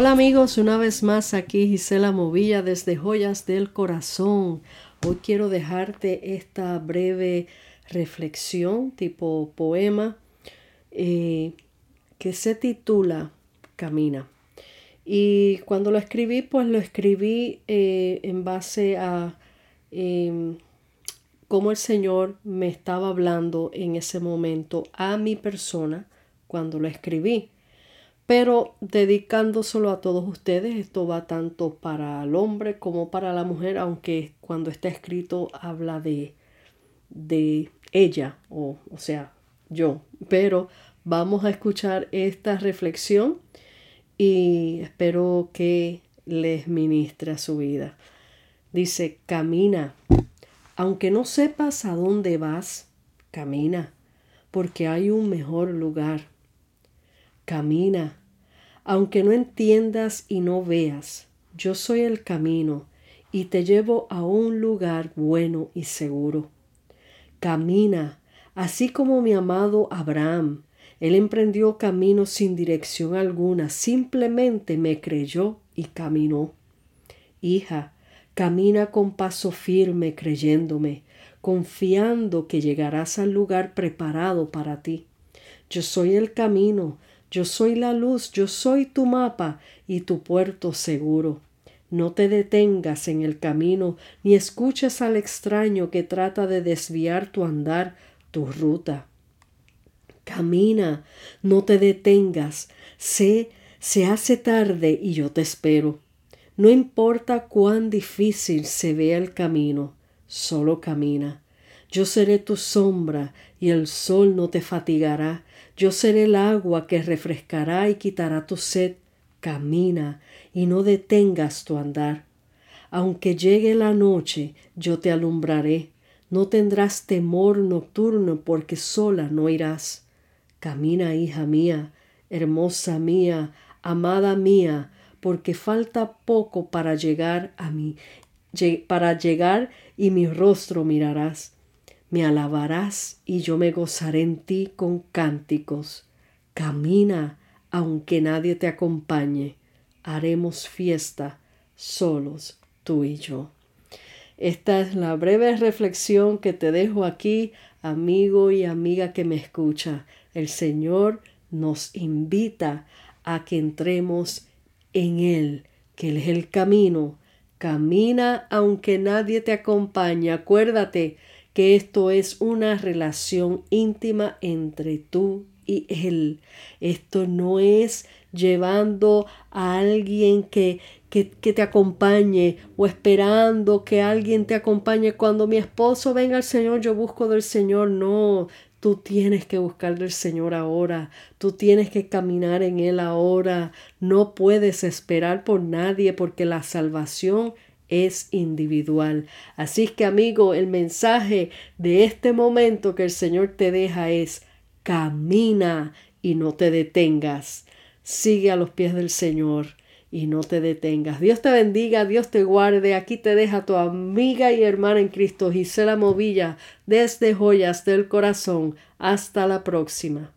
Hola amigos, una vez más aquí Gisela Movilla desde Joyas del Corazón. Hoy quiero dejarte esta breve reflexión tipo poema eh, que se titula Camina. Y cuando lo escribí, pues lo escribí eh, en base a em, cómo el Señor me estaba hablando en ese momento a mi persona cuando lo escribí pero dedicándoselo a todos ustedes. Esto va tanto para el hombre como para la mujer, aunque cuando está escrito habla de, de ella, o, o sea, yo. Pero vamos a escuchar esta reflexión y espero que les ministre a su vida. Dice, camina. Aunque no sepas a dónde vas, camina, porque hay un mejor lugar. Camina aunque no entiendas y no veas, yo soy el camino y te llevo a un lugar bueno y seguro. Camina, así como mi amado Abraham. Él emprendió camino sin dirección alguna, simplemente me creyó y caminó. Hija, camina con paso firme creyéndome, confiando que llegarás al lugar preparado para ti. Yo soy el camino, yo soy la luz, yo soy tu mapa y tu puerto seguro. No te detengas en el camino, ni escuches al extraño que trata de desviar tu andar, tu ruta. Camina, no te detengas. Sé, se hace tarde y yo te espero. No importa cuán difícil se vea el camino, solo camina. Yo seré tu sombra y el sol no te fatigará. Yo seré el agua que refrescará y quitará tu sed. Camina y no detengas tu andar. Aunque llegue la noche, yo te alumbraré. No tendrás temor nocturno porque sola no irás. Camina, hija mía, hermosa mía, amada mía, porque falta poco para llegar a mí, para llegar y mi rostro mirarás me alabarás y yo me gozaré en ti con cánticos. Camina, aunque nadie te acompañe, haremos fiesta solos tú y yo. Esta es la breve reflexión que te dejo aquí, amigo y amiga que me escucha. El Señor nos invita a que entremos en Él, que Él es el camino. Camina aunque nadie te acompañe. Acuérdate, que esto es una relación íntima entre tú y él. Esto no es llevando a alguien que, que, que, te acompañe o esperando que alguien te acompañe. Cuando mi esposo venga al Señor, yo busco del Señor. No, tú tienes que buscar del Señor ahora. Tú tienes que caminar en Él ahora. No puedes esperar por nadie porque la salvación es individual. Así que amigo, el mensaje de este momento que el Señor te deja es camina y no te detengas. Sigue a los pies del Señor y no te detengas. Dios te bendiga, Dios te guarde. Aquí te deja tu amiga y hermana en Cristo, Gisela Movilla, desde Joyas del Corazón. Hasta la próxima.